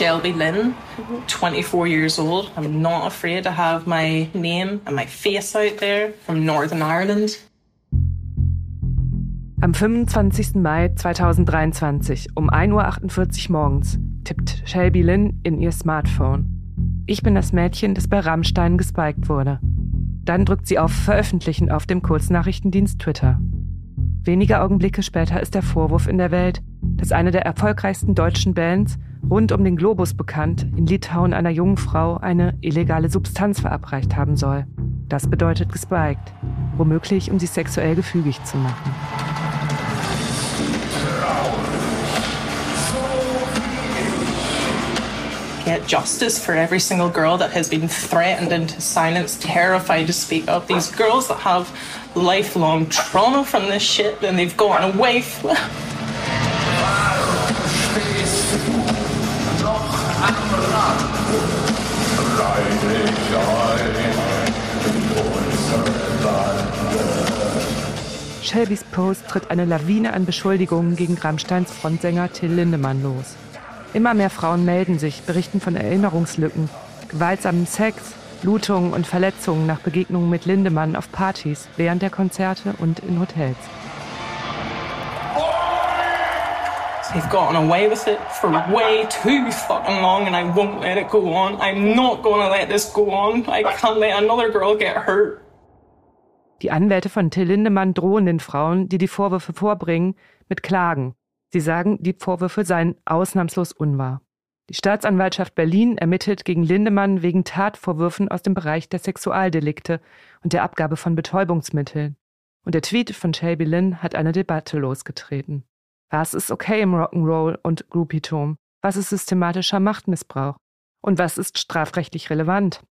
Shelby Lynn, 24 years old. I'm not afraid to have my name and my face out there from Northern Ireland. Am 25. Mai 2023 um 1.48 Uhr morgens tippt Shelby Lynn in ihr Smartphone. Ich bin das Mädchen, das bei Rammstein gespiked wurde. Dann drückt sie auf Veröffentlichen auf dem Kurznachrichtendienst Twitter. Wenige Augenblicke später ist der Vorwurf in der Welt, dass eine der erfolgreichsten deutschen Bands, rund um den Globus bekannt, in Litauen einer jungen Frau eine illegale Substanz verabreicht haben soll. Das bedeutet gespiked, womöglich um sie sexuell gefügig zu machen. Get justice for every single girl that has been threatened into silence, terrified to speak up. These girls that have lifelong trauma from this shit and they've gone away. Shelbys Post tritt eine Lawine an Beschuldigungen gegen Rammsteins Frontsänger Till Lindemann los. Immer mehr Frauen melden sich, berichten von Erinnerungslücken, gewaltsamen Sex, Blutungen und Verletzungen nach Begegnungen mit Lindemann auf Partys, während der Konzerte und in Hotels. They've gotten away with it for way too fucking long and I won't let it go on. I'm not gonna let this go on. I can't let another girl get hurt. Die Anwälte von Till Lindemann drohen den Frauen, die die Vorwürfe vorbringen, mit Klagen. Sie sagen, die Vorwürfe seien ausnahmslos unwahr. Die Staatsanwaltschaft Berlin ermittelt gegen Lindemann wegen Tatvorwürfen aus dem Bereich der Sexualdelikte und der Abgabe von Betäubungsmitteln. Und der Tweet von Shelby Lynn hat eine Debatte losgetreten. Was ist okay im Rock'n'Roll und Groupietum? Was ist systematischer Machtmissbrauch? Und was ist strafrechtlich relevant?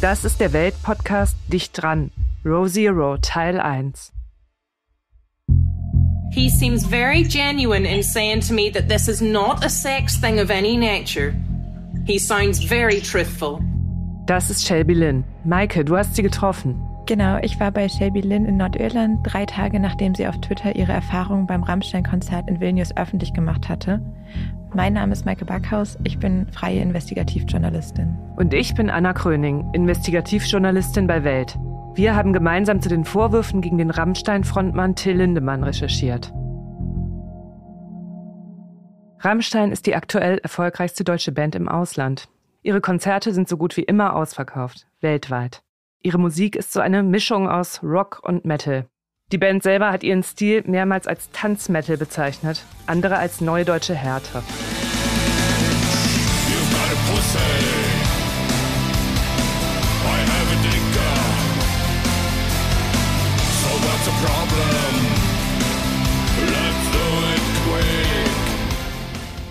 Das ist der Weltpodcast Dicht dran. Row Zero Teil 1. He seems very genuine in saying to me that this is not a sex thing of any nature. He sounds very truthful. Das ist Shelby Lynn. Maike, du hast sie getroffen. Genau, ich war bei Shelby Lynn in Nordirland, drei Tage nachdem sie auf Twitter ihre Erfahrungen beim Rammstein-Konzert in Vilnius öffentlich gemacht hatte. Mein Name ist Maike Backhaus, ich bin freie Investigativjournalistin. Und ich bin Anna Kröning, Investigativjournalistin bei Welt. Wir haben gemeinsam zu den Vorwürfen gegen den Rammstein-Frontmann Till Lindemann recherchiert. Rammstein ist die aktuell erfolgreichste deutsche Band im Ausland. Ihre Konzerte sind so gut wie immer ausverkauft, weltweit. Ihre Musik ist so eine Mischung aus Rock und Metal. Die Band selber hat ihren Stil mehrmals als Tanzmetal bezeichnet, andere als neue deutsche Härte.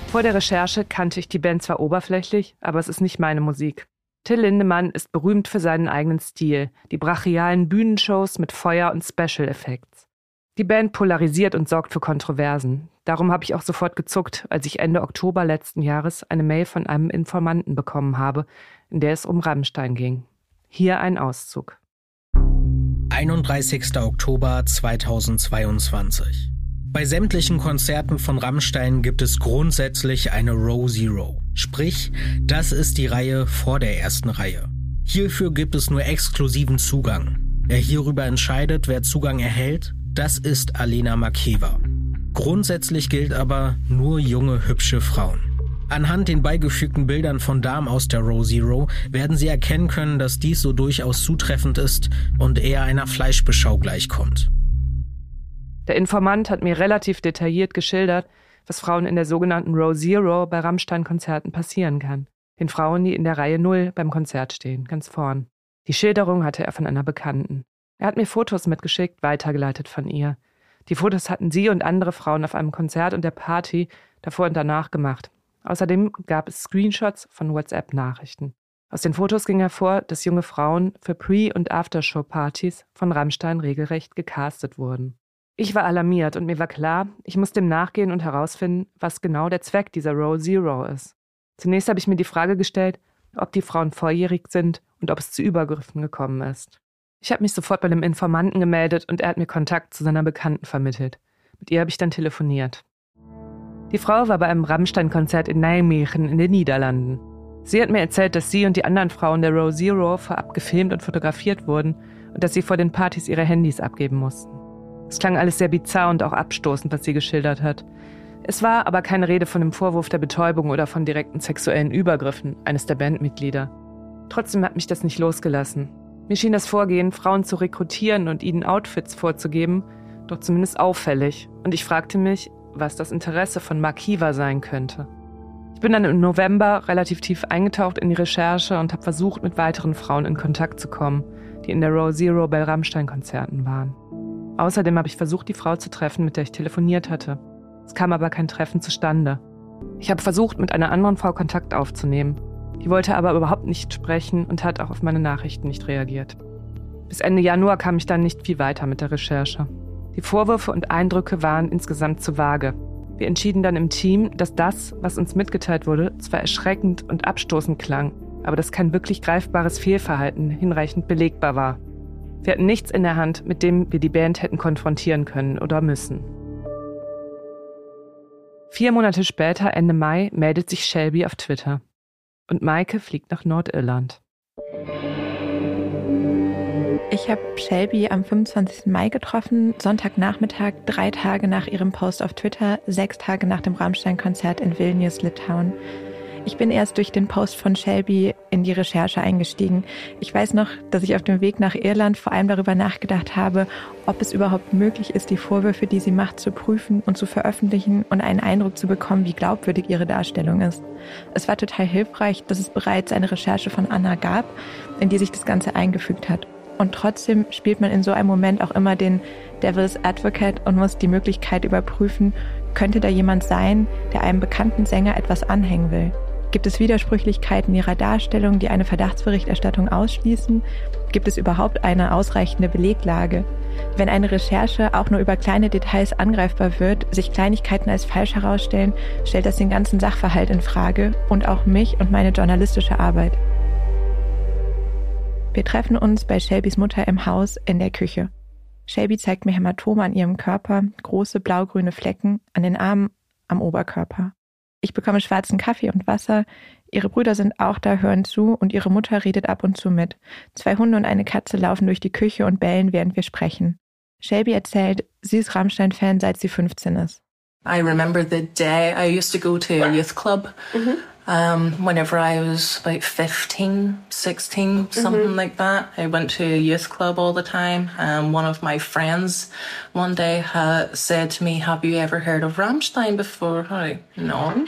Vor der Recherche kannte ich die Band zwar oberflächlich, aber es ist nicht meine Musik. Till Lindemann ist berühmt für seinen eigenen Stil, die brachialen Bühnenshows mit Feuer und Special Effects. Die Band polarisiert und sorgt für Kontroversen. Darum habe ich auch sofort gezuckt, als ich Ende Oktober letzten Jahres eine Mail von einem Informanten bekommen habe, in der es um Rammstein ging. Hier ein Auszug. 31. Oktober 2022. Bei sämtlichen Konzerten von Rammstein gibt es grundsätzlich eine Row Zero. Sprich, das ist die Reihe vor der ersten Reihe. Hierfür gibt es nur exklusiven Zugang. Wer hierüber entscheidet, wer Zugang erhält, das ist Alena Makeva. Grundsätzlich gilt aber nur junge, hübsche Frauen. Anhand den beigefügten Bildern von Damen aus der Row Zero werden Sie erkennen können, dass dies so durchaus zutreffend ist und eher einer Fleischbeschau gleichkommt. Der Informant hat mir relativ detailliert geschildert, was Frauen in der sogenannten Row Zero bei Rammstein-Konzerten passieren kann. Den Frauen, die in der Reihe Null beim Konzert stehen, ganz vorn. Die Schilderung hatte er von einer Bekannten. Er hat mir Fotos mitgeschickt, weitergeleitet von ihr. Die Fotos hatten sie und andere Frauen auf einem Konzert und der Party davor und danach gemacht. Außerdem gab es Screenshots von WhatsApp-Nachrichten. Aus den Fotos ging hervor, dass junge Frauen für Pre- und Aftershow-Partys von Rammstein regelrecht gecastet wurden. Ich war alarmiert und mir war klar, ich muss dem nachgehen und herausfinden, was genau der Zweck dieser Row Zero ist. Zunächst habe ich mir die Frage gestellt, ob die Frauen volljährig sind und ob es zu Übergriffen gekommen ist. Ich habe mich sofort bei dem Informanten gemeldet und er hat mir Kontakt zu seiner Bekannten vermittelt. Mit ihr habe ich dann telefoniert. Die Frau war bei einem Rammstein-Konzert in Nijmegen in den Niederlanden. Sie hat mir erzählt, dass sie und die anderen Frauen der Row Zero vorab gefilmt und fotografiert wurden und dass sie vor den Partys ihre Handys abgeben mussten. Es klang alles sehr bizarr und auch abstoßend, was sie geschildert hat. Es war aber keine Rede von dem Vorwurf der Betäubung oder von direkten sexuellen Übergriffen eines der Bandmitglieder. Trotzdem hat mich das nicht losgelassen. Mir schien das Vorgehen, Frauen zu rekrutieren und ihnen Outfits vorzugeben, doch zumindest auffällig. Und ich fragte mich, was das Interesse von Mark Hiva sein könnte. Ich bin dann im November relativ tief eingetaucht in die Recherche und habe versucht, mit weiteren Frauen in Kontakt zu kommen, die in der Row Zero bei Rammstein-Konzerten waren. Außerdem habe ich versucht, die Frau zu treffen, mit der ich telefoniert hatte. Es kam aber kein Treffen zustande. Ich habe versucht, mit einer anderen Frau Kontakt aufzunehmen. Die wollte aber überhaupt nicht sprechen und hat auch auf meine Nachrichten nicht reagiert. Bis Ende Januar kam ich dann nicht viel weiter mit der Recherche. Die Vorwürfe und Eindrücke waren insgesamt zu vage. Wir entschieden dann im Team, dass das, was uns mitgeteilt wurde, zwar erschreckend und abstoßend klang, aber dass kein wirklich greifbares Fehlverhalten hinreichend belegbar war. Wir hatten nichts in der Hand, mit dem wir die Band hätten konfrontieren können oder müssen. Vier Monate später, Ende Mai, meldet sich Shelby auf Twitter. Und Maike fliegt nach Nordirland. Ich habe Shelby am 25. Mai getroffen, Sonntagnachmittag, drei Tage nach ihrem Post auf Twitter, sechs Tage nach dem Rammstein-Konzert in Vilnius, Litauen. Ich bin erst durch den Post von Shelby in die Recherche eingestiegen. Ich weiß noch, dass ich auf dem Weg nach Irland vor allem darüber nachgedacht habe, ob es überhaupt möglich ist, die Vorwürfe, die sie macht, zu prüfen und zu veröffentlichen und einen Eindruck zu bekommen, wie glaubwürdig ihre Darstellung ist. Es war total hilfreich, dass es bereits eine Recherche von Anna gab, in die sich das Ganze eingefügt hat. Und trotzdem spielt man in so einem Moment auch immer den Devil's Advocate und muss die Möglichkeit überprüfen, könnte da jemand sein, der einem bekannten Sänger etwas anhängen will. Gibt es Widersprüchlichkeiten ihrer Darstellung, die eine Verdachtsberichterstattung ausschließen? Gibt es überhaupt eine ausreichende Beleglage? Wenn eine Recherche auch nur über kleine Details angreifbar wird, sich Kleinigkeiten als falsch herausstellen, stellt das den ganzen Sachverhalt in Frage und auch mich und meine journalistische Arbeit. Wir treffen uns bei Shelbys Mutter im Haus in der Küche. Shelby zeigt mir Hämatome an ihrem Körper, große blaugrüne Flecken an den Armen, am Oberkörper. Ich bekomme schwarzen Kaffee und Wasser. Ihre Brüder sind auch da, hören zu und ihre Mutter redet ab und zu mit. Zwei Hunde und eine Katze laufen durch die Küche und bellen, während wir sprechen. Shelby erzählt, sie ist Rammstein-Fan, seit sie 15 ist. I remember the day I used to go to a youth club. Mm-hmm. Um, whenever I was about 15, 16, something mm-hmm. like that, I went to a youth club all the time. Um, one of my friends one day said to me, Have you ever heard of Rammstein before? I, no.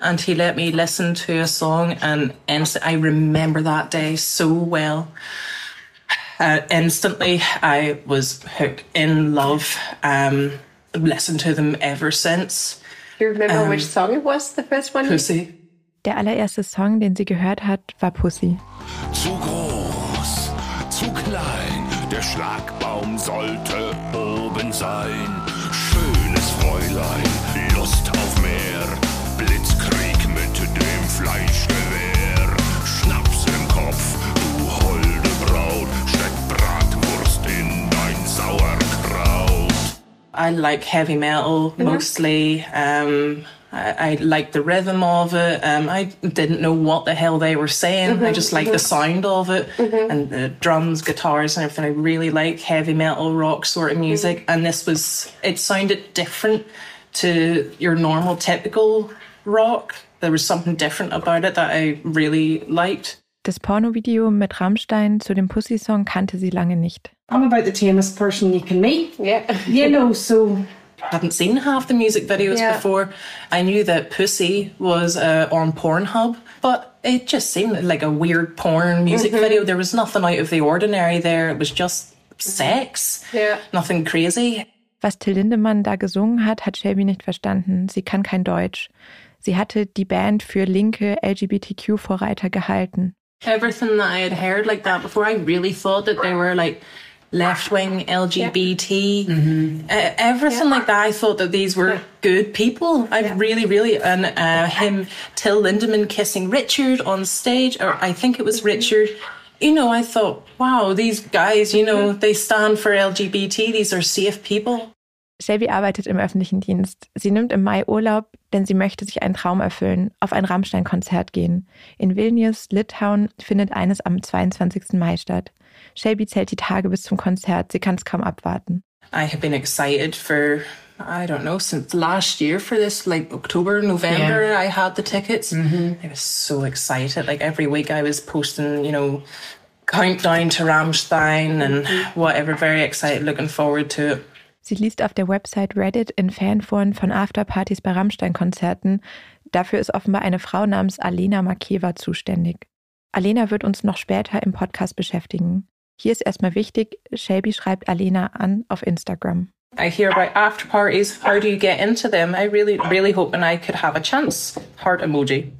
And he let me listen to a song, and inst- I remember that day so well. Uh, instantly, I was hooked in love. Um, listened to them ever since. Do you remember um, which song it was, the first one? Pussy. Der allererste Song, den sie gehört hat, war Pussy. Zu groß, zu klein, der Schlagbaum sollte oben sein. Schönes Fräulein, Lust auf mehr, Blitzkrieg mit dem Fleischgewehr. Schnaps im Kopf, du holde Braut, steck Bratwurst in dein Sauerkraut. I like heavy metal mostly. Um, I, I liked the rhythm of it. Um, I didn't know what the hell they were saying. Mm-hmm, I just liked mm-hmm. the sound of it mm-hmm. and the drums, guitars, and everything. I really like heavy metal, rock sort of music. And this was, it sounded different to your normal, typical rock. There was something different about it that I really liked. Das Pornovideo mit Rammstein zu dem Pussy-Song kannte sie lange nicht. I'm about the tamest person you can meet. Yeah. You know, so hadn't seen half the music videos yeah. before. I knew that Pussy was uh, on Pornhub, but it just seemed like a weird porn music mm-hmm. video. There was nothing out of the ordinary there. It was just sex. Yeah. Nothing crazy. Was Till Lindemann da gesungen hat, hat Shelby nicht verstanden. Sie kann kein Deutsch. Sie hatte die Band für linke LGBTQ-Vorreiter gehalten. Everything that I had heard like that before, I really thought that they were like left wing LGBT, mm-hmm. uh, everything yeah. like that. I thought that these were yeah. good people. I yeah. really, really, and uh, him, Till Lindemann kissing Richard on stage, or I think it was Richard. You know, I thought, wow, these guys, you know, they stand for LGBT. These are safe people. Shelby arbeitet im öffentlichen Dienst. Sie nimmt im Mai Urlaub, denn sie möchte sich einen Traum erfüllen, auf ein Rammstein-Konzert gehen. In Vilnius, Litauen, findet eines am 22. Mai statt. Shelby zählt die Tage bis zum Konzert. Sie kann es kaum abwarten. I have been excited for I don't know since last year for this like October November yeah. I had the tickets. Mm-hmm. I was so excited. Like every week I was posting, you know, countdown to Rammstein and mm-hmm. whatever. Very excited, looking forward to it. Sie liest auf der Website Reddit in Fanforen von Afterpartys bei Rammstein-Konzerten. Dafür ist offenbar eine Frau namens Alena Makeva zuständig. Alena wird uns noch später im Podcast beschäftigen. Hier ist erstmal wichtig, Shelby schreibt Alena an auf Instagram. I hear about after parties. How do you get into them? I really, really hoping I could have a chance. Heart emoji.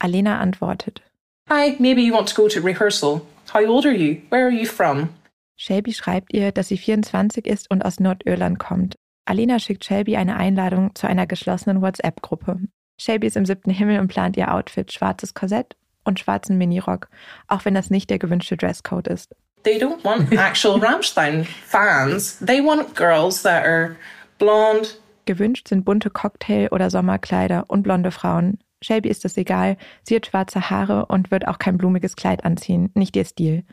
Alena antwortet. Hi, maybe you want to go to rehearsal. How old are you? Where are you from? Shelby schreibt ihr, dass sie 24 ist und aus Nordirland kommt. Alena schickt Shelby eine Einladung zu einer geschlossenen WhatsApp-Gruppe. Shelby ist im siebten Himmel und plant ihr Outfit, schwarzes Korsett und schwarzen Minirock, auch wenn das nicht der gewünschte Dresscode ist. They don't want actual Rammstein fans. They want girls that are blonde. Gewünscht sind bunte Cocktail- oder Sommerkleider und blonde Frauen. Shelby ist das egal. Sie hat schwarze Haare und wird auch kein blumiges Kleid anziehen. Nicht ihr Stil.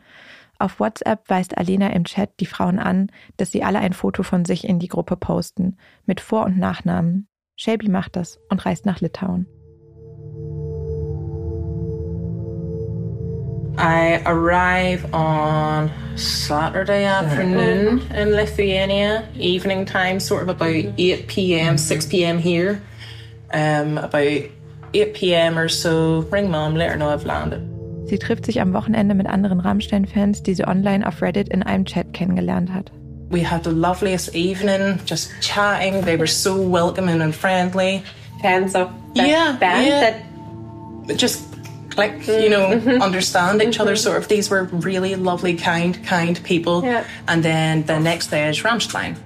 Auf WhatsApp weist Alena im Chat die Frauen an, dass sie alle ein Foto von sich in die Gruppe posten, mit Vor- und Nachnamen. Shelby macht das und reist nach Litauen. I arrive on Saturday afternoon in Lithuania, evening time, sort of about 8 p.m., 6 p.m. here. Um, about 8 p.m. or so, ring mom, let her know I've landed. Sie trifft sich am Wochenende mit anderen Rammstein-Fans, die sie online auf Reddit in einem Chat kennengelernt hat. We had the loveliest evening, just chatting. They were so welcoming and friendly. Fans of that yeah, band yeah. that just click, you know, mm-hmm. understand each other. Sort of, these were really lovely, kind, kind people. Yeah. And then the next day is Rammstein.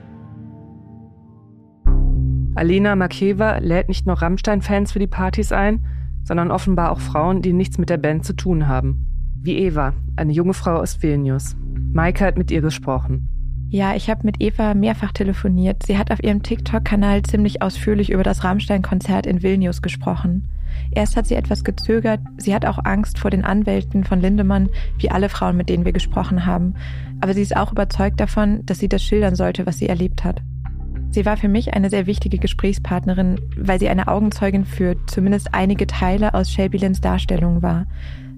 Alina Makeva lädt nicht nur Rammstein-Fans für die Partys ein, sondern offenbar auch Frauen, die nichts mit der Band zu tun haben. Wie Eva, eine junge Frau aus Vilnius. Maike hat mit ihr gesprochen. Ja, ich habe mit Eva mehrfach telefoniert. Sie hat auf ihrem TikTok-Kanal ziemlich ausführlich über das Rammstein-Konzert in Vilnius gesprochen. Erst hat sie etwas gezögert, sie hat auch Angst vor den Anwälten von Lindemann, wie alle Frauen, mit denen wir gesprochen haben. Aber sie ist auch überzeugt davon, dass sie das schildern sollte, was sie erlebt hat. Sie war für mich eine sehr wichtige Gesprächspartnerin, weil sie eine Augenzeugin für zumindest einige Teile aus Shelby Lynns Darstellung war.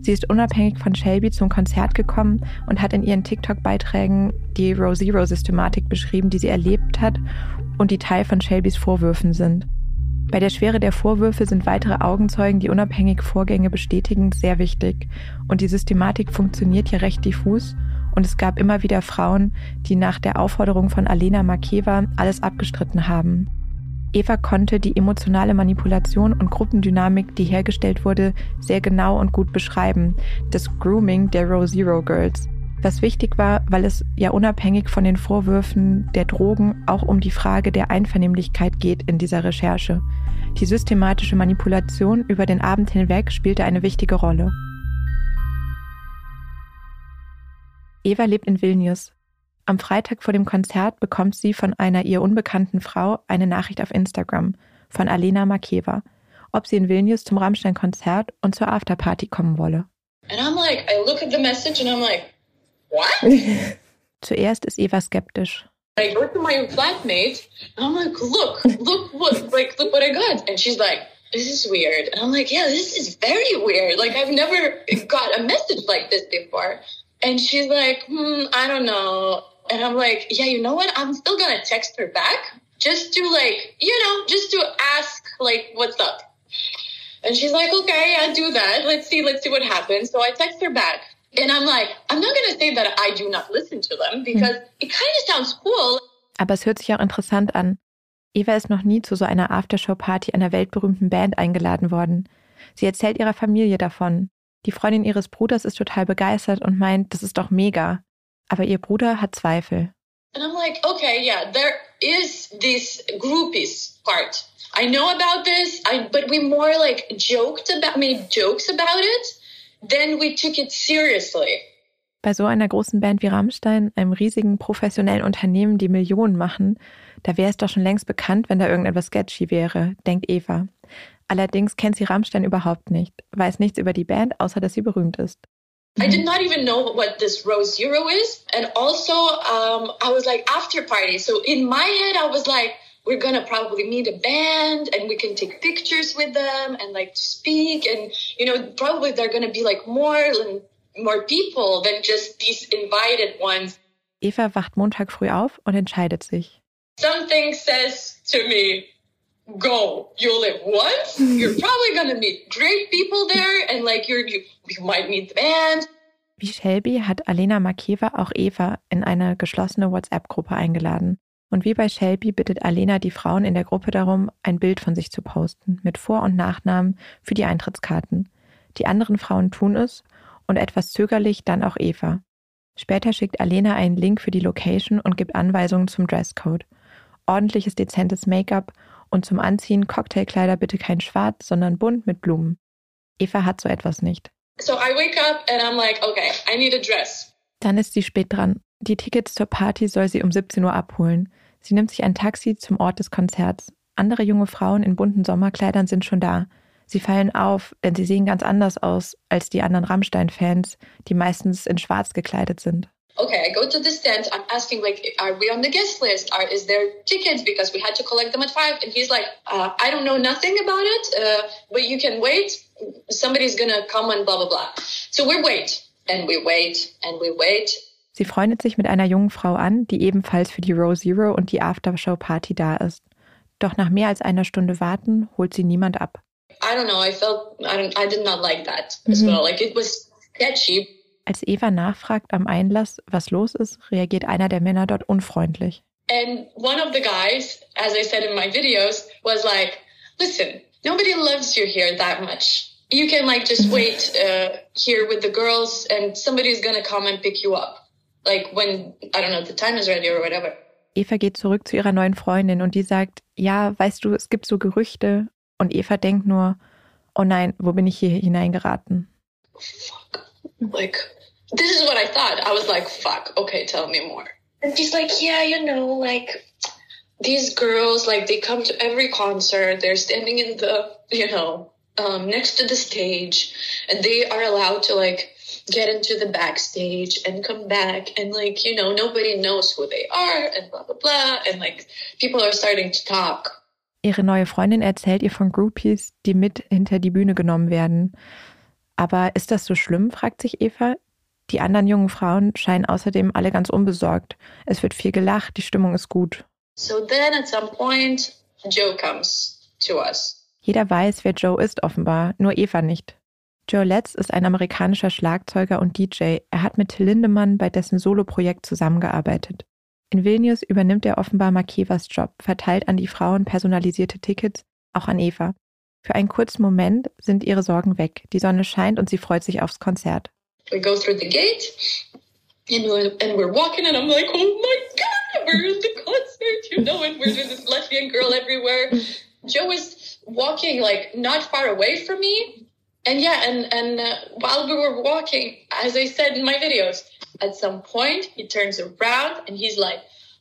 Sie ist unabhängig von Shelby zum Konzert gekommen und hat in ihren TikTok-Beiträgen die Row Zero-Systematik beschrieben, die sie erlebt hat und die Teil von Shelbys Vorwürfen sind. Bei der Schwere der Vorwürfe sind weitere Augenzeugen, die unabhängig Vorgänge bestätigen, sehr wichtig. Und die Systematik funktioniert ja recht diffus. Und es gab immer wieder Frauen, die nach der Aufforderung von Alena Makeva alles abgestritten haben. Eva konnte die emotionale Manipulation und Gruppendynamik, die hergestellt wurde, sehr genau und gut beschreiben. Das Grooming der Row Zero Girls was wichtig war, weil es ja unabhängig von den Vorwürfen der Drogen auch um die Frage der Einvernehmlichkeit geht in dieser Recherche. Die systematische Manipulation über den Abend hinweg spielte eine wichtige Rolle. Eva lebt in Vilnius. Am Freitag vor dem Konzert bekommt sie von einer ihr unbekannten Frau eine Nachricht auf Instagram von Alena Makeva, ob sie in Vilnius zum Rammstein-Konzert und zur Afterparty kommen wolle. And I'm like, I look at the message and I'm like, What? Zuerst ist Eva skeptisch. I go to my flatmate and I'm like, look, look what like look what I got. And she's like, this is weird. And I'm like, yeah, this is very weird. Like I've never got a message like this before. And she's like, hmm, I don't know. And I'm like, yeah, you know what? I'm still gonna text her back just to like, you know, just to ask like what's up. And she's like, okay, I'll do that. Let's see, let's see what happens. So I text her back. And I'm like, I'm not going to say that I do not listen to them because hm. it kind of sounds cool. Aber es hört sich auch interessant an. Eva ist noch nie zu so einer Aftershow-Party einer weltberühmten Band eingeladen worden. Sie erzählt ihrer Familie davon. Die Freundin ihres Bruders ist total begeistert und meint, das ist doch mega. Aber ihr Bruder hat Zweifel. And I'm like, okay, yeah, there is this groupies part. I know about this, I, but we more like joked about, made jokes about it, then we took it seriously. Bei so einer großen Band wie Rammstein, einem riesigen professionellen Unternehmen, die Millionen machen, da wäre es doch schon längst bekannt, wenn da irgendetwas sketchy wäre, denkt Eva. Allerdings kennt sie Rammstein überhaupt nicht, weiß nichts über die Band, außer dass sie berühmt ist. I did not even know what this Rose Zero is. And also, um, I was like, after party. So in my head, I was like, we're gonna probably meet a band and we can take pictures with them and like speak. And, you know, probably they're gonna be like more, more people than just these invited ones. Eva wacht Montag früh auf und entscheidet sich. Something says to me, go. You'll live once. You're probably gonna meet great people there, and like you're you, you might meet the band. Wie Shelby hat Alena Makeva auch Eva in eine geschlossene WhatsApp-Gruppe eingeladen. Und wie bei Shelby bittet Alena die Frauen in der Gruppe darum, ein Bild von sich zu posten, mit Vor- und Nachnamen für die Eintrittskarten. Die anderen Frauen tun es und etwas zögerlich dann auch Eva. Später schickt Alena einen Link für die Location und gibt Anweisungen zum Dresscode. Ordentliches, dezentes Make-up und zum Anziehen Cocktailkleider bitte kein Schwarz, sondern bunt mit Blumen. Eva hat so etwas nicht. So I wake up and I'm like, okay, I need a dress. Dann ist sie spät dran. Die Tickets zur Party soll sie um 17 Uhr abholen. Sie nimmt sich ein Taxi zum Ort des Konzerts. Andere junge Frauen in bunten Sommerkleidern sind schon da. Sie fallen auf, denn sie sehen ganz anders aus als die anderen Rammstein-Fans, die meistens in schwarz gekleidet sind. okay, I go to the stand. I'm asking like, are we on the guest list? Are is there tickets because we had to collect them at five? And he's like, uh, I don't know nothing about it, uh, but you can wait. Somebody's gonna come and blah blah blah. So we wait and we wait and we wait. Sie freundet sich mit einer jungen Frau an, die ebenfalls für die Row Zero und die Aftershow-Party da ist. Doch nach mehr als einer Stunde Warten holt sie niemand ab. I don't know. I felt I don't. I did not like that as well. Like it was sketchy. Als Eva nachfragt am Einlass, was los ist, reagiert einer der Männer dort unfreundlich. And one of the guys, as I said in my videos, was like, "Listen, nobody loves you here that much. You can like just wait uh, here with the girls, and somebody's gonna come and pick you up. Like when I don't know the time is ready or whatever." Eva geht zurück zu ihrer neuen Freundin und die sagt, ja, weißt du, es gibt so Gerüchte. Und Eva denkt nur, oh nein, wo bin ich hier hineingeraten? Fuck. Like this is what I thought. I was like, "Fuck. Okay, tell me more." And she's like, "Yeah, you know, like." These girls, like, they come to every concert. They're standing in the, you know, um, next to the stage, and they are allowed to like get into the backstage and come back and like you know nobody knows who they are and blah blah blah and like people are starting to talk Ihre neue Freundin erzählt ihr von Groupies, die mit hinter die Bühne genommen werden. Aber ist das so schlimm, fragt sich Eva. Die anderen jungen Frauen scheinen außerdem alle ganz unbesorgt. Es wird viel gelacht, die Stimmung ist gut. so then at some point joe comes to us Jeder weiß, wer Joe ist offenbar, nur Eva nicht. Joe Letts ist ein amerikanischer Schlagzeuger und DJ. Er hat mit Till Lindemann bei dessen Soloprojekt zusammengearbeitet. In Vilnius übernimmt er offenbar Makevas Job, verteilt an die Frauen personalisierte Tickets, auch an Eva. Für einen kurzen Moment sind ihre Sorgen weg. Die Sonne scheint und sie freut sich aufs Konzert. we go through the gate and we're, and we're walking and I'm like, oh my God, we're at the concert, you know, and we're with this lesbian girl everywhere. Joe is walking like not far away from me. And yeah, and, and uh, while we were walking, as I said in my videos, at some point he turns around and he's like,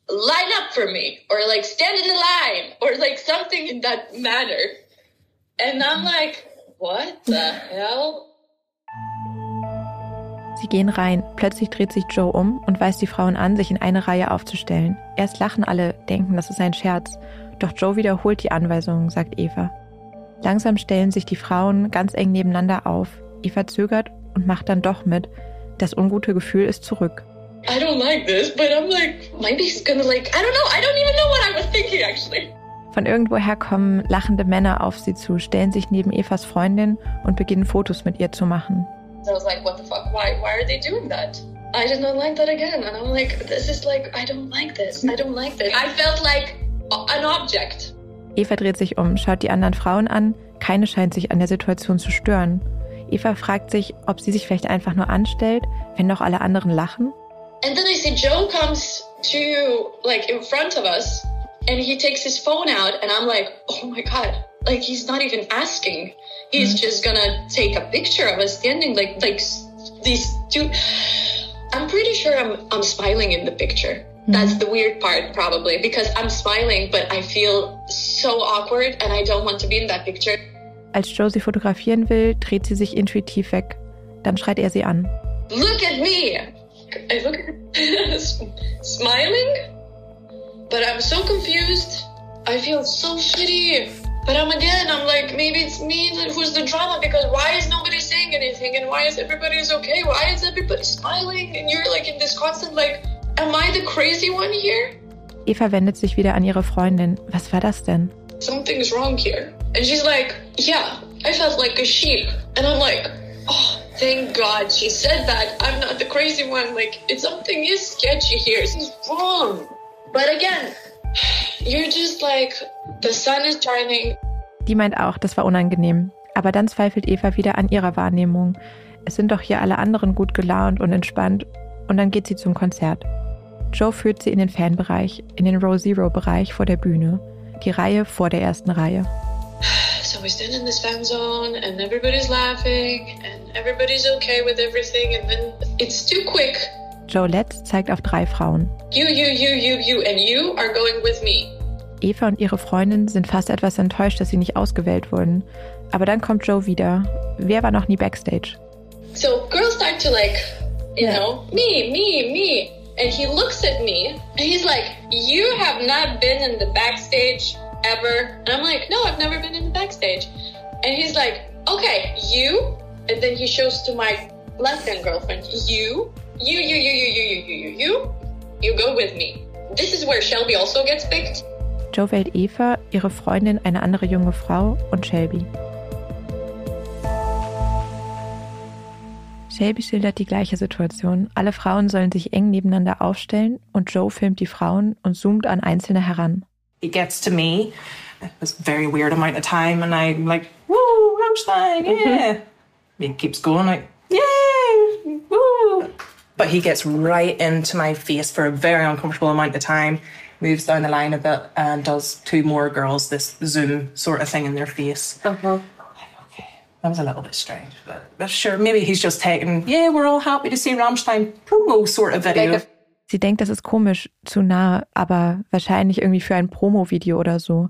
line up for me or like stand in the line or like something in that manner. And I'm like, what the hell? Sie gehen rein. Plötzlich dreht sich Joe um und weist die Frauen an, sich in eine Reihe aufzustellen. Erst lachen alle, denken, das ist ein Scherz. Doch Joe wiederholt die Anweisungen, sagt Eva. Langsam stellen sich die Frauen ganz eng nebeneinander auf. Eva zögert und macht dann doch mit. Das ungute Gefühl ist zurück. I don't like this, but I'm like, maybe he's gonna like, I don't know, I don't even know what I was thinking actually. Von irgendwoher kommen lachende Männer auf sie zu, stellen sich neben Evas Freundin und beginnen Fotos mit ihr zu machen. So I was like, what the fuck? Why? Why are they doing that? I did not like that again, and I'm like, this is like, I don't like this. I don't like this. I felt like an object. Eva dreht sich um, schaut die anderen Frauen an. Keine scheint sich an der Situation zu stören. Eva fragt sich, ob sie sich vielleicht einfach nur anstellt, wenn doch alle anderen lachen. And then I see Joe comes to like in front of us and he takes his phone out and I'm like, oh my God, like he's not even asking. He's mm-hmm. just gonna take a picture of us standing like like these two. I'm pretty sure I'm I'm smiling in the picture. Mm-hmm. That's the weird part probably because I'm smiling, but I feel so awkward and I don't want to be in that picture. Als Joe sie fotografieren will, dreht sie sich intuitiv weg. Dann schreit er sie an. Look at me! I look smiling, but I'm so confused. I feel so shitty. But I'm again, I'm like, maybe it's me who's the drama because why is nobody saying anything and why is everybody okay? Why is everybody smiling? And you're like in this constant like, am I the crazy one here? Eva wendet sich wieder an ihre Freundin. Was war das denn? Something's wrong here. And she's like, yeah, I felt like a sheep. And I'm like, oh, thank God she said that. I'm not the crazy one. Like, it's something is sketchy here. Something's wrong. But again, you're just like, the sun is shining. Die meint auch, das war unangenehm. Aber dann zweifelt Eva wieder an ihrer Wahrnehmung. Es sind doch hier alle anderen gut gelaunt und entspannt. Und dann geht sie zum Konzert. Joe führt sie in den Fanbereich, in den Row Zero Bereich vor der Bühne. Die Reihe vor der ersten Reihe. So we stand in this fan zone and everybody's laughing and everybody's okay with everything and then it's too quick. Joe Letts zeigt auf drei Frauen. You, you, you, you, you and you are going with me. Eva und ihre Freundin sind fast etwas enttäuscht, dass sie nicht ausgewählt wurden. Aber dann kommt Joe wieder. Wer war noch nie backstage? So girls start to like, you know, me, me, me. And he looks at me and he's like, you have not been in the backstage ever. And I'm like, no, I've never been in the backstage. And he's like, okay, you. And then he shows to my lesbian girlfriend, you, you, you, you, you, you, you, you, you, you, you go with me. This is where Shelby also gets picked. Joe wählt Eva, ihre Freundin, eine andere junge Frau und Shelby. Shelby schildert die gleiche Situation. Alle Frauen sollen sich eng nebeneinander aufstellen und Joe filmt die Frauen und zoomt an einzelne heran. It gets to me. It was a very weird amount of time and I'm like, woo, Rammstein, yeah. It keeps going like, yeah, woo. But he gets right into my face for a very uncomfortable amount of time. moves down the line a bit and does two more girls this zoom sort of thing in their face. Uh-huh. That was a little bit strange, but, but sure, maybe he's just taking, yeah, we're all happy to see Rammstein promo sort of video. Sie denkt, das ist komisch, zu nah, aber wahrscheinlich irgendwie für ein Promo-Video oder so.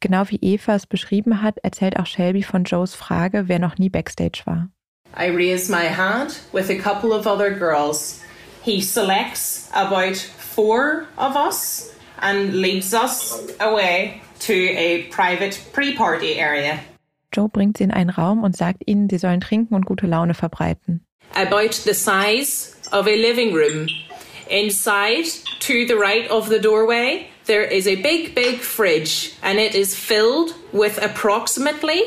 Genau wie Eva es beschrieben hat, erzählt auch Shelby von Joes Frage, wer noch nie Backstage war. I raise my hand with a couple of other girls. He selects about four of us and leads us away to a private pre-party area. Joe bringt sie in einen Raum und sagt ihnen, sie sollen trinken und gute Laune verbreiten. About the size of a living room. Inside, to the right of the doorway, there is a big, big fridge, and it is filled with approximately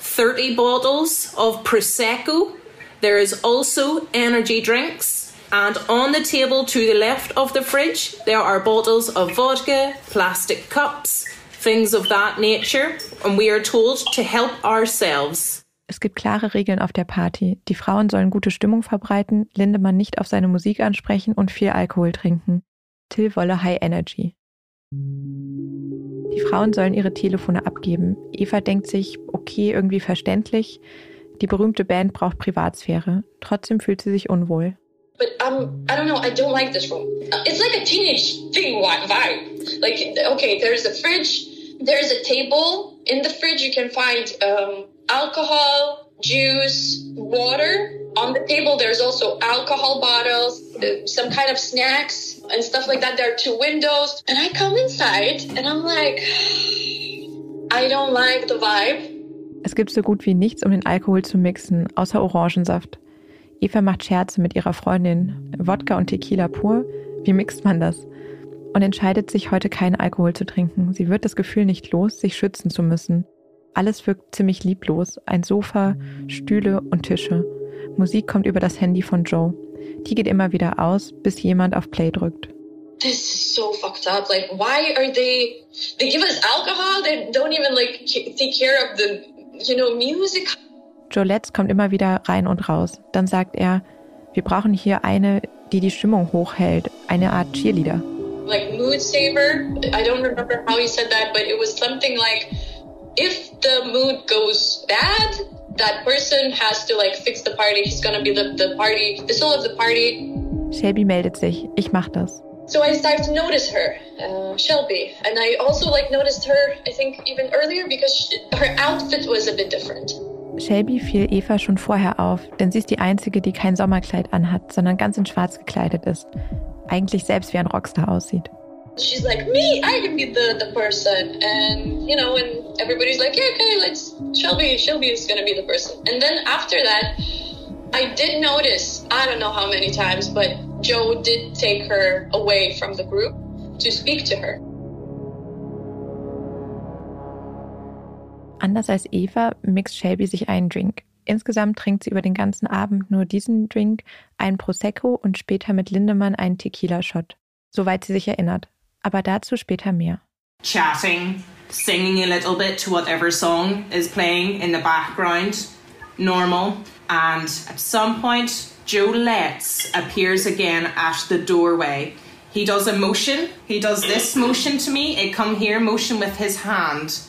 30 bottles of Prosecco. There is also energy drinks, And on the table to the left of the fridge, there are bottles of vodka, plastic cups, things of that nature. And we are told to help ourselves. Es gibt klare Regeln auf der Party. Die Frauen sollen gute Stimmung verbreiten, Lindemann nicht auf seine Musik ansprechen und viel Alkohol trinken. Till wolle High Energy. Die Frauen sollen ihre Telefone abgeben. Eva denkt sich, okay, irgendwie verständlich. Die berühmte Band braucht Privatsphäre. Trotzdem fühlt sie sich unwohl. but um, I don't know. I don't like this room. It's like a teenage thing vibe. Like, okay, there's a fridge, there's a table. In the fridge, you can find um, alcohol, juice, water. On the table, there's also alcohol bottles, uh, some kind of snacks, and stuff like that. There are two windows. And I come inside and I'm like, I don't like the vibe. Es gibt so gut wie nichts, um den Alkohol zu mixen, außer Orangensaft. Eva macht Scherze mit ihrer Freundin. Wodka und Tequila pur. Wie mixt man das? Und entscheidet sich, heute keinen Alkohol zu trinken. Sie wird das Gefühl nicht los, sich schützen zu müssen. Alles wirkt ziemlich lieblos. Ein Sofa, Stühle und Tische. Musik kommt über das Handy von Joe. Die geht immer wieder aus, bis jemand auf Play drückt. This is so fucked up. Like, why are they? They give us alcohol. They don't even like take care of the, you know, music. Jolette kommt immer wieder rein und raus. Dann sagt er, wir brauchen hier eine, die die Stimmung hochhält, eine Art Cheerleader. Like mood saver. I don't remember how he said that, but it was something like if the mood goes bad, that person has to like fix the party. He's gonna be the, the party, the soul of the party. Shelby meldet sich. Ich mach das. So I started to notice her, uh, Shelby, and I also like noticed her. I think even earlier because she, her outfit was a bit different. Shelby fiel Eva schon vorher auf, denn sie ist die Einzige, die kein Sommerkleid anhat, sondern ganz in schwarz gekleidet ist. Eigentlich selbst wie ein Rockstar aussieht. She's like, me, I can be the, the person. And, you know, and everybody's like, yeah, okay, let's, Shelby, Shelby is gonna be the person. And then after that, I did notice, I don't know how many times, but Joe did take her away from the group to speak to her. Anders als Eva mixt Shelby sich einen Drink. Insgesamt trinkt sie über den ganzen Abend nur diesen Drink, einen Prosecco und später mit Lindemann einen Tequila-Shot. Soweit sie sich erinnert. Aber dazu später mehr. Chatting, singing a little bit to whatever song is playing in the background. Normal. And at some point, Joe Letts appears again at the doorway. He does a motion. He does this motion to me, a come here motion with his hand.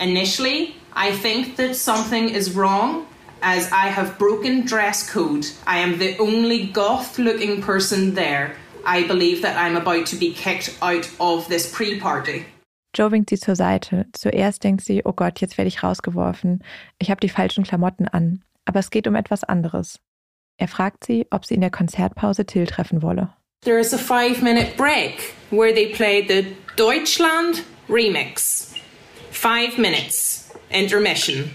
Initially, I think that something is wrong as I have broken dress code. I am the only goth looking person there. I believe that I'm about to be kicked out of this pre party. Joe winkt sie zur Seite. Zuerst denkt sie, oh Gott, jetzt werde ich rausgeworfen. Ich habe die falschen Klamotten an. Aber es geht um etwas anderes. Er fragt sie, ob sie in der Konzertpause Till treffen wolle. There is a five minute break where they play the Deutschland remix. Five minutes intermission.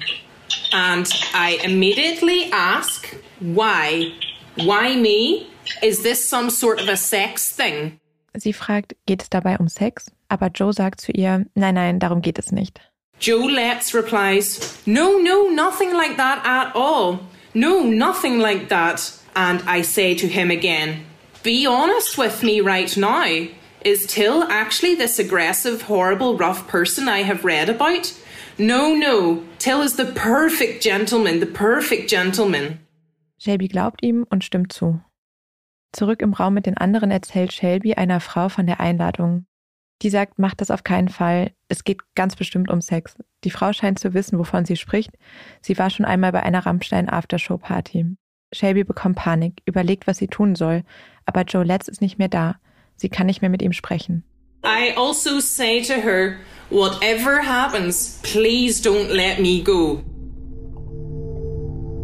And I immediately ask, why? Why me? Is this some sort of a sex thing? Sie fragt, geht es dabei um Sex? Aber Joe sagt zu ihr, nein, nein, darum geht es nicht. Joe Letts replies, No, no, nothing like that at all. No, nothing like that. And I say to him again, Be honest with me right now. Is Till actually this aggressive, horrible, rough person I have read about? No, no. Till is the perfect gentleman, the perfect gentleman. Shelby glaubt ihm und stimmt zu. Zurück im Raum mit den anderen erzählt Shelby einer Frau von der Einladung. Die sagt, macht das auf keinen Fall. Es geht ganz bestimmt um Sex. Die Frau scheint zu wissen, wovon sie spricht. Sie war schon einmal bei einer Rammstein Aftershow Party. Shelby bekommt Panik, überlegt, was sie tun soll, aber Joe Letts ist nicht mehr da. Sie kann nicht mehr mit ihm sprechen. I also say to her, whatever happens, please don't let me go.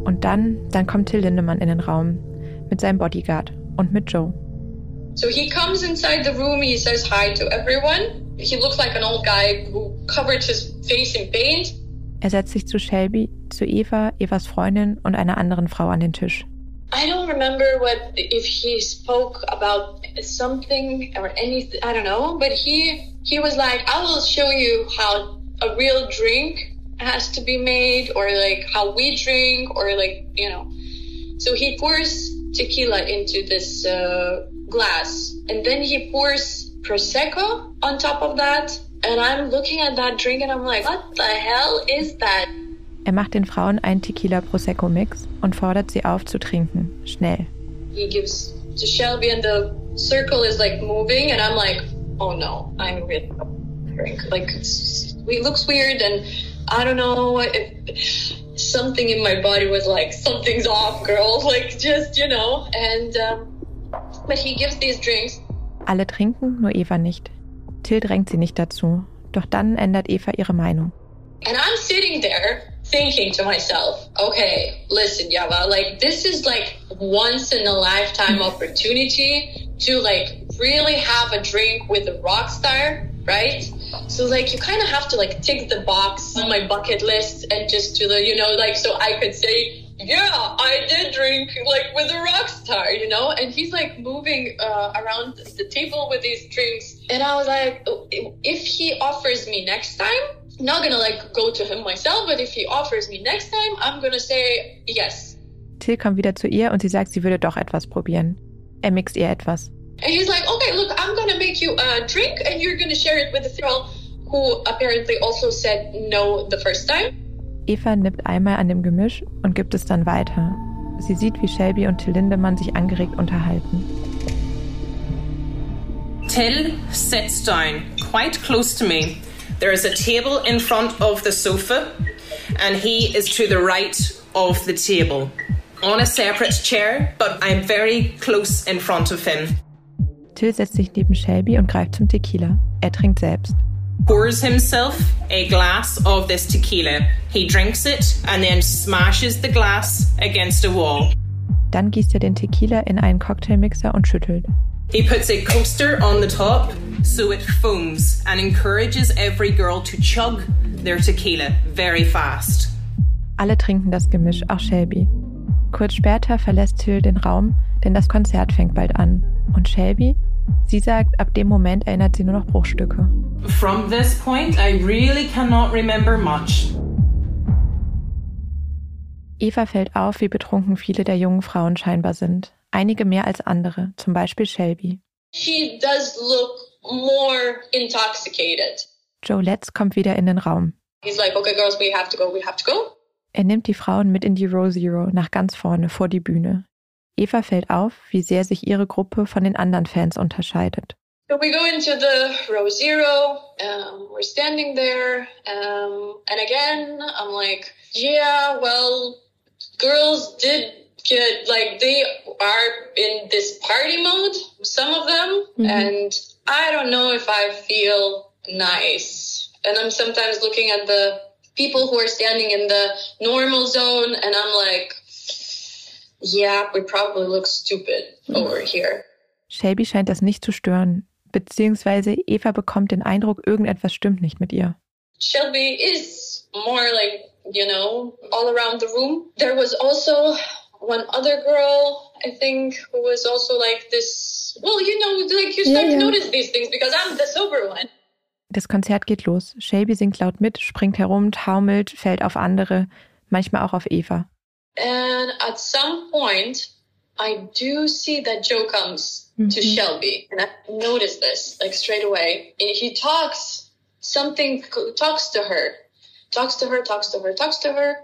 Und dann, dann kommt Till Lindemann in den Raum mit seinem Bodyguard und mit Joe. So he comes inside the room, he says hi to everyone. He looks like an old guy who covered his face in paint. Er setzt sich zu Shelby, zu Eva, Evas Freundin und einer anderen Frau an den Tisch. I don't remember what if he spoke about something or anything. I don't know, but he he was like, "I will show you how a real drink has to be made, or like how we drink, or like you know." So he pours tequila into this uh, glass, and then he pours prosecco on top of that. And I'm looking at that drink, and I'm like, "What the hell is that?" Er macht den Frauen einen Tequila Prosecco Mix und fordert sie auf zu trinken, schnell. He gives to Shelby, and the circle is like moving, and I'm like, "Oh no, I'm really drink." Like it's, it looks weird, and I don't know if something in my body was like, "Something's off, girl." Like just you know, and um, but he gives these drinks. Alle trinken, nur Eva nicht. Till drängt sie nicht dazu. Doch dann ändert Eva ihre Meinung. And I'm sitting there thinking to myself, okay, listen, Yava, like this is like once in a lifetime opportunity to like really have a drink with a rock star, right? So like you kind of have to like tick the box on my bucket list and just to the, you know, like so I could say, yeah, I did drink like with a rock star, you know? And he's like moving uh, around the table with these drinks. And I was like, if he offers me next time, I'm not gonna like go to him myself, but if he offers me next time, I'm gonna say yes. Till kommt wieder zu ihr und sie sagt, sie würde doch etwas probieren. Er mixt ihr etwas. And he's like, okay, look, I'm gonna make you a drink and you're gonna share it with the girl who apparently also said no the first time. Eva nippt einmal an dem Gemisch und gibt es dann weiter. Sie sieht, wie Shelby und Till Lindemann sich angeregt unterhalten. Till sits down quite close to me. There is a table in front of the sofa, and he is to the right of the table on a separate chair, but I'm very close in front of him. Till setzt sich neben Shelby und greift zum Tequila. Er trinkt selbst. Pours himself a glass of this tequila. He drinks it and then smashes the glass against a wall. Dann gießt er den Tequila in einen Cocktailmixer und schüttelt. He puts a coaster on the top so it foams and encourages every girl to chug their tequila very fast. Alle trinken das Gemisch, auch Shelby. Kurz später verlässt Till den Raum, denn das Konzert fängt bald an. Und Shelby? Sie sagt, ab dem Moment erinnert sie nur noch Bruchstücke. From this point, I really cannot remember much. Eva fällt auf, wie betrunken viele der jungen Frauen scheinbar sind. Einige mehr als andere, zum Beispiel Shelby. She does look more intoxicated. Joe Letts kommt wieder in den Raum. He's like, okay, girls, we have to go, we have to go. Er nimmt die Frauen mit in die Row Zero nach ganz vorne vor die Bühne. Eva fällt auf, wie sehr sich ihre Gruppe von den anderen Fans unterscheidet. So we go into the row zero. Um, we're standing there, um, and again, I'm like, yeah, well, girls did get like they are in this party mode. Some of them, Mhm. and I don't know if I feel nice. And I'm sometimes looking at the people who are standing in the normal zone, and I'm like, yeah, we probably look stupid over here. Shelby scheint das nicht zu stören, beziehungsweise Eva bekommt den Eindruck, irgendetwas stimmt nicht mit ihr. Shelby is more like, you know, all around the room. There was also one other girl, I think, who was also like this. Well, you know, like you start Yeah, yeah. to notice these things because I'm the sober one. Das Konzert geht los. Shelby singt laut mit, springt herum, taumelt, fällt auf andere, manchmal auch auf Eva. And at some point, I do see that Joe comes to Mhm. Shelby, and I notice this like straight away. And he talks something, talks to her, talks to her, talks to her, talks to her,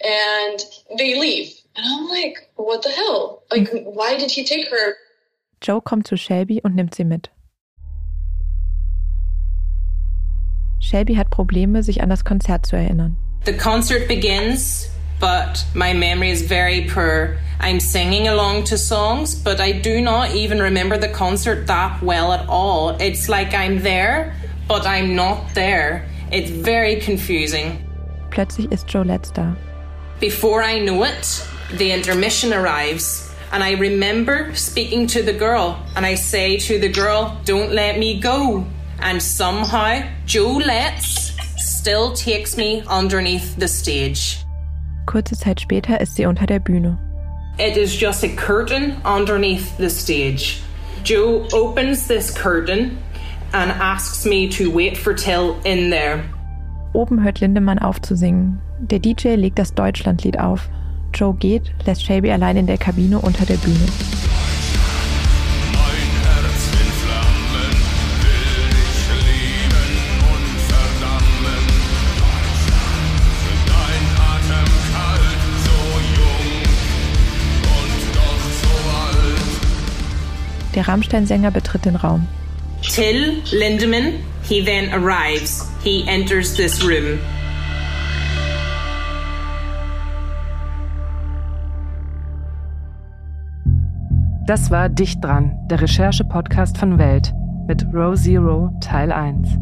and they leave. And I'm like, what the hell? Like, why did he take her? Joe kommt zu Shelby und nimmt sie mit. Shelby hat Probleme, sich an das Konzert zu erinnern. The concert begins, but my memory is very poor. I'm singing along to songs, but I do not even remember the concert that well at all. It's like I'm there, but I'm not there. It's very confusing. Plötzlich ist Joe da. Before I know it, the intermission arrives, and I remember speaking to the girl, and I say to the girl, Don't let me go. And somehow, Joe Letts still takes me underneath the stage. Kurze Zeit später ist sie unter der Bühne. It is just a curtain underneath the stage. Joe opens this curtain and asks me to wait for Till in there. Oben hört Lindemann auf zu singen. Der DJ legt das Deutschlandlied auf. Joe geht, lässt Shelby allein in der Kabine unter der Bühne. Mein Herz in Flammen will dich lieben und verdammen. Dein Atem kalt, so jung und doch so alt. Der Rammstein-Sänger betritt den Raum. Till Lindemann, he then arrives. He enters this room. Das war Dicht dran, der Recherche-Podcast von Welt mit Row Zero Teil 1.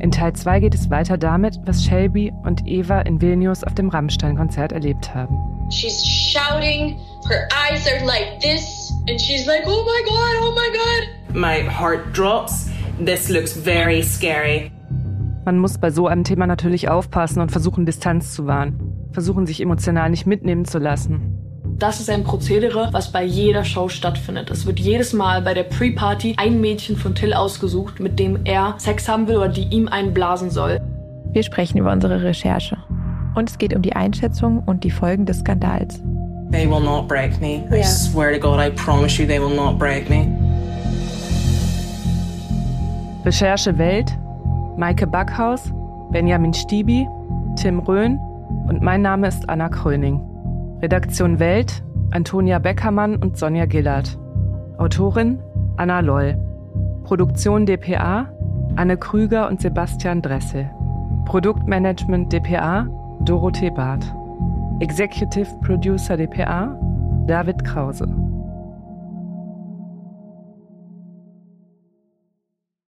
In Teil 2 geht es weiter damit, was Shelby und Eva in Vilnius auf dem Rammstein-Konzert erlebt haben. She's shouting, her eyes are like this, and she's like, oh my god, oh my god. My heart drops. This looks very scary. Man muss bei so einem Thema natürlich aufpassen und versuchen, Distanz zu wahren. Versuchen, sich emotional nicht mitnehmen zu lassen. Das ist ein Prozedere, was bei jeder Show stattfindet. Es wird jedes Mal bei der Pre-Party ein Mädchen von Till ausgesucht, mit dem er Sex haben will oder die ihm einen blasen soll. Wir sprechen über unsere Recherche. Und es geht um die Einschätzung und die Folgen des Skandals. They will not break me. I swear to God, I promise you, they will not break me. Recherche Welt, Maike Backhaus, Benjamin Stiebi, Tim Röhn und mein Name ist Anna Kröning. Redaktion Welt, Antonia Beckermann und Sonja Gillard. Autorin Anna Loll. Produktion dpa Anne Krüger und Sebastian Dressel. Produktmanagement dpa Dorothee Barth. Executive Producer dpa David Krause.